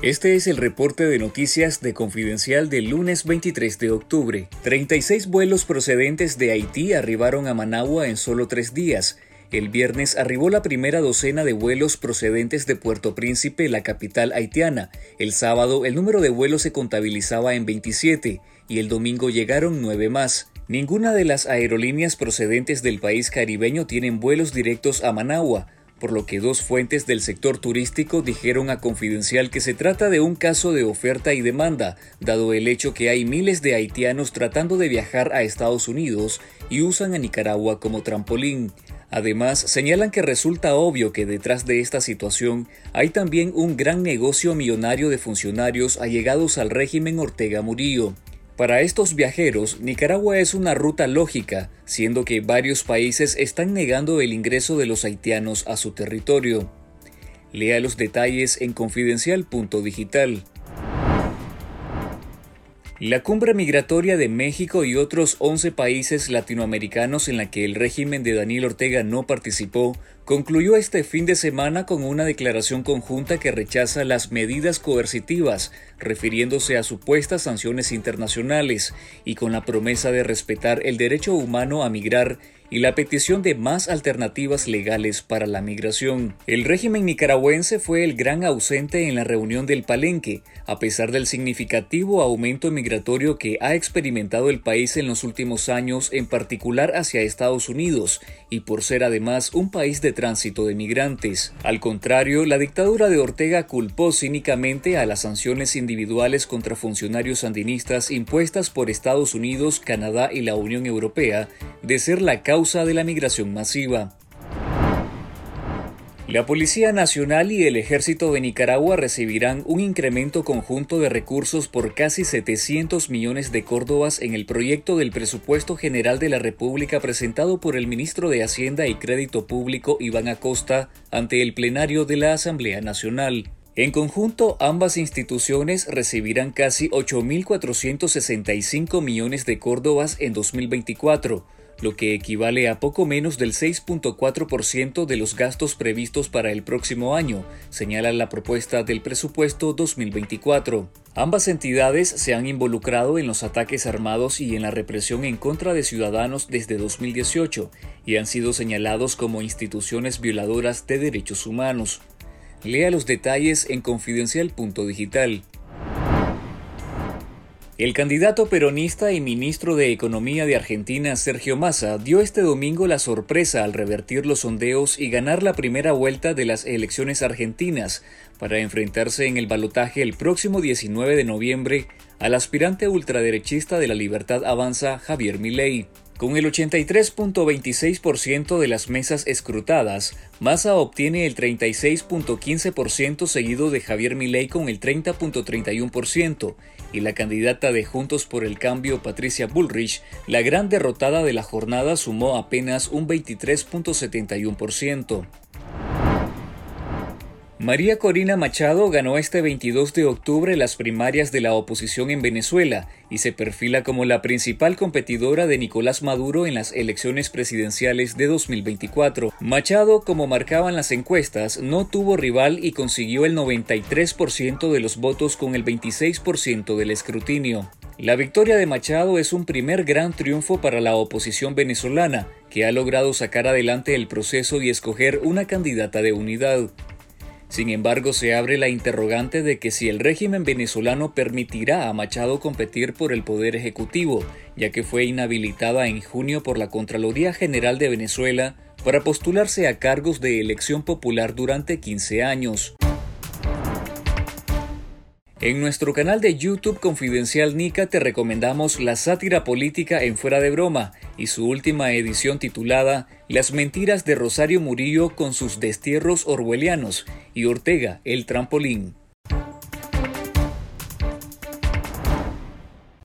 Este es el reporte de noticias de Confidencial del lunes 23 de octubre. 36 vuelos procedentes de Haití arribaron a Managua en solo tres días. El viernes arribó la primera docena de vuelos procedentes de Puerto Príncipe, la capital haitiana. El sábado el número de vuelos se contabilizaba en 27 y el domingo llegaron nueve más. Ninguna de las aerolíneas procedentes del país caribeño tienen vuelos directos a Managua por lo que dos fuentes del sector turístico dijeron a Confidencial que se trata de un caso de oferta y demanda, dado el hecho que hay miles de haitianos tratando de viajar a Estados Unidos y usan a Nicaragua como trampolín. Además, señalan que resulta obvio que detrás de esta situación hay también un gran negocio millonario de funcionarios allegados al régimen Ortega Murillo. Para estos viajeros, Nicaragua es una ruta lógica, siendo que varios países están negando el ingreso de los haitianos a su territorio. Lea los detalles en confidencial.digital. La cumbre migratoria de México y otros 11 países latinoamericanos en la que el régimen de Daniel Ortega no participó concluyó este fin de semana con una declaración conjunta que rechaza las medidas coercitivas, refiriéndose a supuestas sanciones internacionales, y con la promesa de respetar el derecho humano a migrar y la petición de más alternativas legales para la migración. El régimen nicaragüense fue el gran ausente en la reunión del Palenque, a pesar del significativo aumento migratorio que ha experimentado el país en los últimos años, en particular hacia Estados Unidos, y por ser además un país de tránsito de migrantes. Al contrario, la dictadura de Ortega culpó cínicamente a las sanciones individuales contra funcionarios sandinistas impuestas por Estados Unidos, Canadá y la Unión Europea de ser la causa de la migración masiva. La Policía Nacional y el Ejército de Nicaragua recibirán un incremento conjunto de recursos por casi 700 millones de córdobas en el proyecto del presupuesto general de la República presentado por el ministro de Hacienda y Crédito Público Iván Acosta ante el plenario de la Asamblea Nacional. En conjunto, ambas instituciones recibirán casi 8.465 millones de córdobas en 2024 lo que equivale a poco menos del 6.4% de los gastos previstos para el próximo año, señala la propuesta del presupuesto 2024. Ambas entidades se han involucrado en los ataques armados y en la represión en contra de ciudadanos desde 2018 y han sido señalados como instituciones violadoras de derechos humanos. Lea los detalles en confidencial.digital. El candidato peronista y ministro de Economía de Argentina, Sergio Massa, dio este domingo la sorpresa al revertir los sondeos y ganar la primera vuelta de las elecciones argentinas para enfrentarse en el balotaje el próximo 19 de noviembre al aspirante ultraderechista de la Libertad Avanza, Javier Milei. Con el 83.26% de las mesas escrutadas, Massa obtiene el 36.15% seguido de Javier Milei con el 30.31% y la candidata de Juntos por el Cambio Patricia Bullrich, la gran derrotada de la jornada sumó apenas un 23.71%. María Corina Machado ganó este 22 de octubre las primarias de la oposición en Venezuela y se perfila como la principal competidora de Nicolás Maduro en las elecciones presidenciales de 2024. Machado, como marcaban las encuestas, no tuvo rival y consiguió el 93% de los votos con el 26% del escrutinio. La victoria de Machado es un primer gran triunfo para la oposición venezolana, que ha logrado sacar adelante el proceso y escoger una candidata de unidad. Sin embargo, se abre la interrogante de que si el régimen venezolano permitirá a Machado competir por el poder ejecutivo, ya que fue inhabilitada en junio por la Contraloría General de Venezuela para postularse a cargos de elección popular durante 15 años. En nuestro canal de YouTube Confidencial Nica te recomendamos la sátira política en Fuera de Broma y su última edición titulada Las mentiras de Rosario Murillo con sus destierros orwellianos y Ortega, el trampolín.